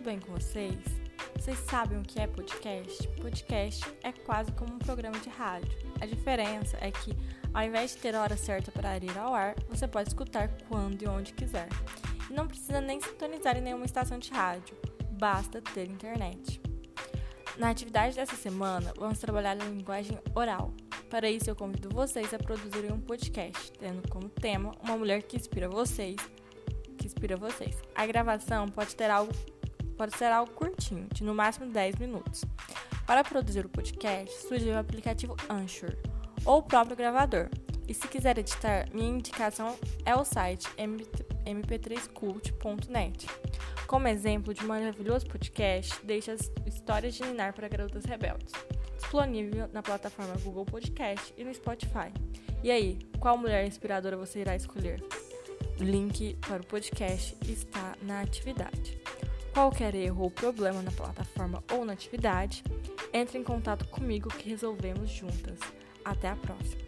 bem com vocês? Vocês sabem o que é podcast? Podcast é quase como um programa de rádio. A diferença é que, ao invés de ter a hora certa para ir ao ar, você pode escutar quando e onde quiser. E não precisa nem sintonizar em nenhuma estação de rádio, basta ter internet. Na atividade dessa semana, vamos trabalhar a linguagem oral. Para isso, eu convido vocês a produzirem um podcast, tendo como tema uma mulher que inspira vocês que inspira vocês. A gravação pode ter algo pode ser algo curtinho, de no máximo 10 minutos. Para produzir o podcast, sugiro o aplicativo Anchor ou o próprio gravador. E se quiser editar, minha indicação é o site mp3cult.net. Como exemplo de um maravilhoso podcast, deixa as histórias de Ninar para garotas rebeldes. Disponível na plataforma Google Podcast e no Spotify. E aí, qual mulher inspiradora você irá escolher? O link para o podcast está na atividade. Qualquer erro ou problema na plataforma ou na atividade, entre em contato comigo que resolvemos juntas. Até a próxima!